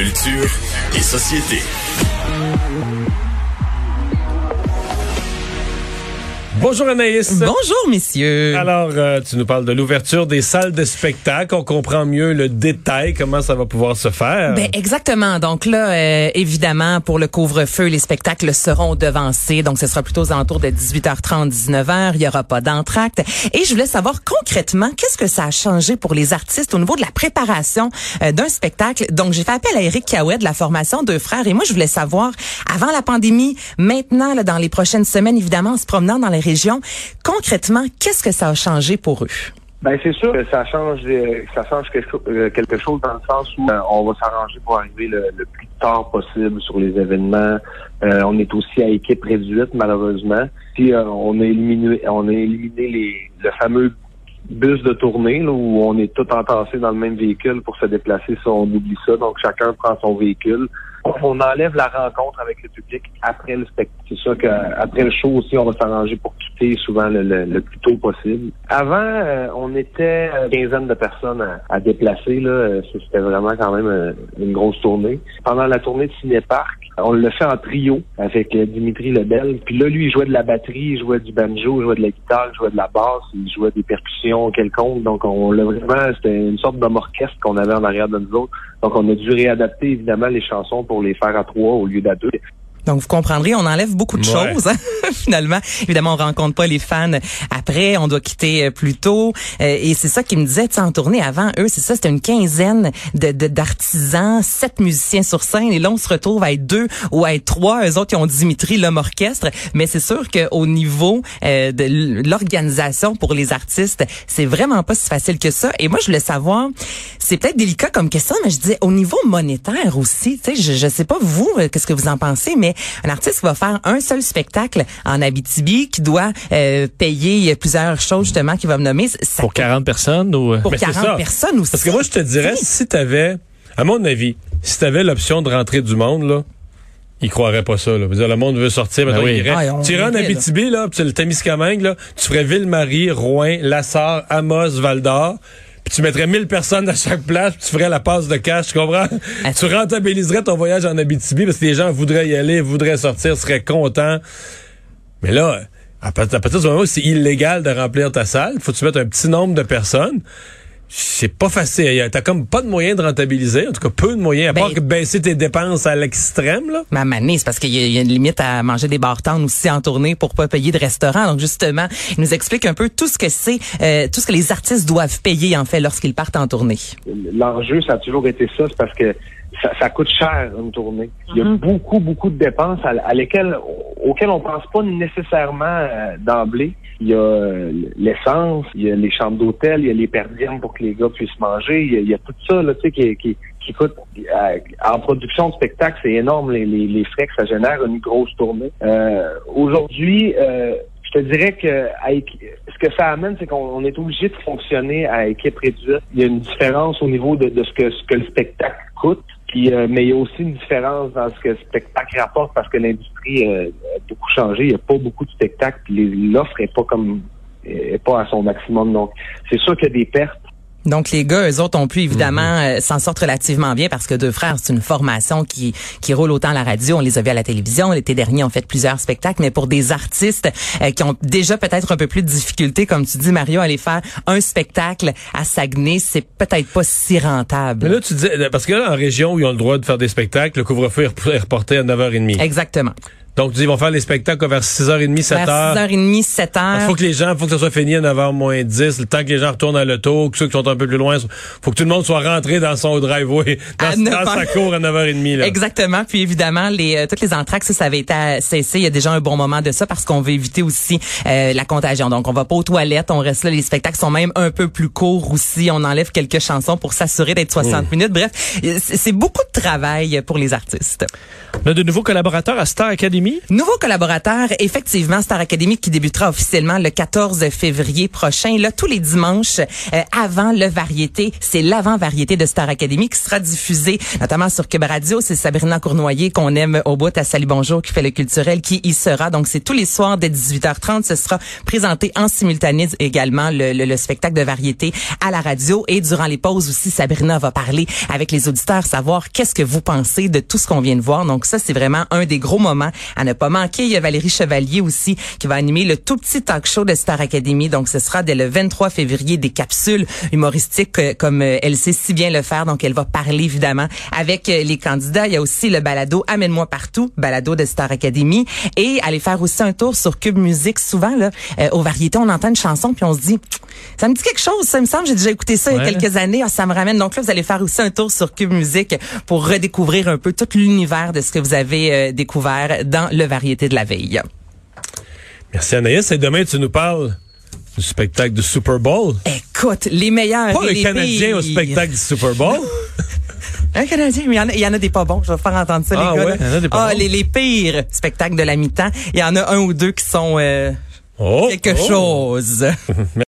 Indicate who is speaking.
Speaker 1: Culture et société.
Speaker 2: Bonjour Anaïs.
Speaker 3: Bonjour messieurs.
Speaker 2: Alors, euh, tu nous parles de l'ouverture des salles de spectacle. On comprend mieux le détail, comment ça va pouvoir se faire.
Speaker 3: Ben exactement. Donc là, euh, évidemment, pour le couvre-feu, les spectacles seront devancés. Donc ce sera plutôt aux alentours de 18h30, 19h. Il y aura pas d'entracte. Et je voulais savoir concrètement, qu'est-ce que ça a changé pour les artistes au niveau de la préparation euh, d'un spectacle? Donc j'ai fait appel à Eric Cahouet de la formation Deux Frères. Et moi, je voulais savoir, avant la pandémie, maintenant, là, dans les prochaines semaines, évidemment, en se promenant dans les Concrètement, qu'est-ce que ça a changé pour eux?
Speaker 4: Ben c'est sûr que ça change euh, ça change euh, quelque, chose dans le sens où euh, on va s'arranger pour arriver le, plus tard possible sur les événements. on est aussi à équipe réduite malheureusement. Puis on a éliminé on a les le fameux bus de tournée où on est tout entassé dans le même véhicule pour se déplacer ça on oublie ça donc chacun prend son véhicule on enlève la rencontre avec le public après le spectacle. C'est ça qu'après le show aussi, on va s'arranger pour quitter souvent le, plus tôt possible. Avant, euh, on était une quinzaine de personnes à, déplacer. Là, euh, c'était vraiment quand même euh, une grosse tournée. Pendant la tournée de Cinépark, on l'a fait en trio avec Dimitri Lebel. Puis là, lui, il jouait de la batterie, il jouait du banjo, il jouait de la guitare, il jouait de la basse, il jouait des percussions quelconques. Donc, on l'a vraiment, c'était une sorte d'homme orchestre qu'on avait en arrière de nous autres. Donc, on a dû réadapter évidemment les chansons pour les faire à trois au lieu d'à deux.
Speaker 3: Donc, vous comprendrez, on enlève beaucoup de choses, hein, finalement. Évidemment, on rencontre pas les fans après, on doit quitter euh, plus tôt. Euh, et c'est ça qui me disait, en tournée avant, eux, c'est ça, c'était une quinzaine de d'artisans, sept musiciens sur scène. Et là, on se retrouve à être deux ou à être trois. Eux autres, qui ont Dimitri, l'homme orchestre. Mais c'est sûr qu'au niveau euh, de l'organisation pour les artistes, c'est vraiment pas si facile que ça. Et moi, je voulais savoir, c'est peut-être délicat comme question, mais je disais, au niveau monétaire aussi, tu sais, je, je sais pas vous, qu'est-ce que vous en pensez, mais un artiste qui va faire un seul spectacle en Abitibi, qui doit euh, payer plusieurs choses justement qu'il va me nommer.
Speaker 2: pour 40 personnes ou
Speaker 3: pour 40 personnes aussi.
Speaker 2: Parce que moi je te dirais si tu avais à mon avis, si tu avais l'option de rentrer du monde là, il croirait pas ça. Là. Dire, le monde veut sortir. Ben oui. Ah, tu irais en Abitibi, là, puis le Témiscamingue, là, tu ferais Ville-Marie, Rouen, Lassar, Amos, Val-d'Or tu mettrais 1000 personnes à chaque place, tu ferais la passe de cash, tu comprends? tu rentabiliserais ton voyage en Abitibi parce que les gens voudraient y aller, voudraient sortir, seraient contents. Mais là, à partir du moment où c'est illégal de remplir ta salle, faut que tu mettes un petit nombre de personnes c'est pas facile. T'as comme pas de moyens de rentabiliser, en tout cas peu de moyens, à part ben, que baisser tes dépenses à l'extrême. là.
Speaker 3: Ma manée, c'est parce qu'il y, a une limite à manger des bartendes aussi en tournée pour pas payer de restaurant. Donc justement, il nous explique un peu tout ce que c'est, euh, tout ce que les artistes doivent payer en fait lorsqu'ils partent en tournée.
Speaker 4: L'enjeu, ça a toujours été ça, c'est parce que ça, coûte cher une tournée. Il y a mm-hmm. beaucoup, beaucoup de dépenses à, lesquelles, auxquelles on pense pas nécessairement euh, d'emblée. Il y a euh, l'essence, il y a les chambres d'hôtel, il y a les perdièmes pour que les gars puissent manger, il y a, tout ça là, tu sais, qui, qui, qui coûte euh, en production de spectacle, c'est énorme les, les, les, frais que ça génère une grosse tournée. Aujourd'hui, je te dirais que ce que ça amène, c'est qu'on est obligé de fonctionner à équipe réduite. Il y a une différence au niveau de, de ce que ce que le spectacle coûte. Euh, mais il y a aussi une différence dans ce que le spectacle rapporte parce que l'industrie euh, changé. Il n'y a pas beaucoup de spectacles. L'offre n'est pas comme est pas à son maximum. Donc, c'est sûr qu'il y a des pertes
Speaker 3: donc les gars, eux autres ont pu évidemment mhm. euh, s'en sortent relativement bien parce que deux frères, c'est une formation qui qui roule autant à la radio, on les a vus à la télévision, l'été dernier on fait plusieurs spectacles, mais pour des artistes euh, qui ont déjà peut-être un peu plus de difficultés, comme tu dis Mario, aller faire un spectacle à Saguenay, c'est peut-être pas si rentable.
Speaker 2: Mais là tu dis parce que là en région où ils ont le droit de faire des spectacles, le couvre-feu est reporté à 9h30.
Speaker 3: Exactement.
Speaker 2: Donc, ils vont faire les spectacles vers 6h30, 7h.
Speaker 3: Vers 6h30, 7h.
Speaker 2: Il faut que les gens, faut que ça soit fini à 9h moins 10, le temps que les gens retournent à l'auto, que ceux qui sont un peu plus loin, faut que tout le monde soit rentré dans son driveway, dans, sa cour à 9h30. Là.
Speaker 3: Exactement. Puis évidemment, les, euh, toutes les entraques, ça, ça avait été cessé. Il y a déjà un bon moment de ça parce qu'on veut éviter aussi euh, la contagion. Donc, on va pas aux toilettes, on reste là. Les spectacles sont même un peu plus courts aussi. On enlève quelques chansons pour s'assurer d'être 60 mmh. minutes. Bref, c'est beaucoup de travail pour les artistes.
Speaker 2: On a de nouveaux collaborateurs à Star Academy
Speaker 3: Nouveau collaborateur, effectivement, Star Academy qui débutera officiellement le 14 février prochain. Là, tous les dimanches euh, avant le variété, c'est l'avant-variété de Star Academy qui sera diffusé notamment sur Cube Radio. C'est Sabrina Cournoyer qu'on aime au bout à Salut Bonjour qui fait le culturel qui y sera. Donc, c'est tous les soirs dès 18h30. Ce sera présenté en simultané également le, le, le spectacle de variété à la radio. Et durant les pauses aussi, Sabrina va parler avec les auditeurs, savoir qu'est-ce que vous pensez de tout ce qu'on vient de voir. Donc ça, c'est vraiment un des gros moments à ne pas manquer. Il y a Valérie Chevalier aussi qui va animer le tout petit talk show de Star Academy. Donc ce sera dès le 23 février des capsules humoristiques euh, comme euh, elle sait si bien le faire. Donc elle va parler évidemment avec euh, les candidats. Il y a aussi le balado Amène-moi partout, balado de Star Academy. Et aller faire aussi un tour sur Cube Musique. Souvent, là, aux variétés, on entend une chanson puis on se dit, ça me dit quelque chose, ça me semble. J'ai déjà écouté ça il y a quelques années. Ah, ça me ramène. Donc là, vous allez faire aussi un tour sur Cube Musique pour redécouvrir un peu tout l'univers de ce que vous avez euh, découvert dans le variété de la veille.
Speaker 2: Merci Anaïs. Et demain, tu nous parles du spectacle du Super Bowl.
Speaker 3: Écoute, les meilleurs.
Speaker 2: Pas le Canadien au spectacle du Super Bowl.
Speaker 3: Un Canadien, mais il y, en a, des pas bons. Je vais faire entendre ça,
Speaker 2: ah,
Speaker 3: les
Speaker 2: gars. Ouais,
Speaker 3: ah, les, les, pires spectacles de la mi-temps. Il y en a un ou deux qui sont euh,
Speaker 2: oh,
Speaker 3: quelque
Speaker 2: oh.
Speaker 3: chose.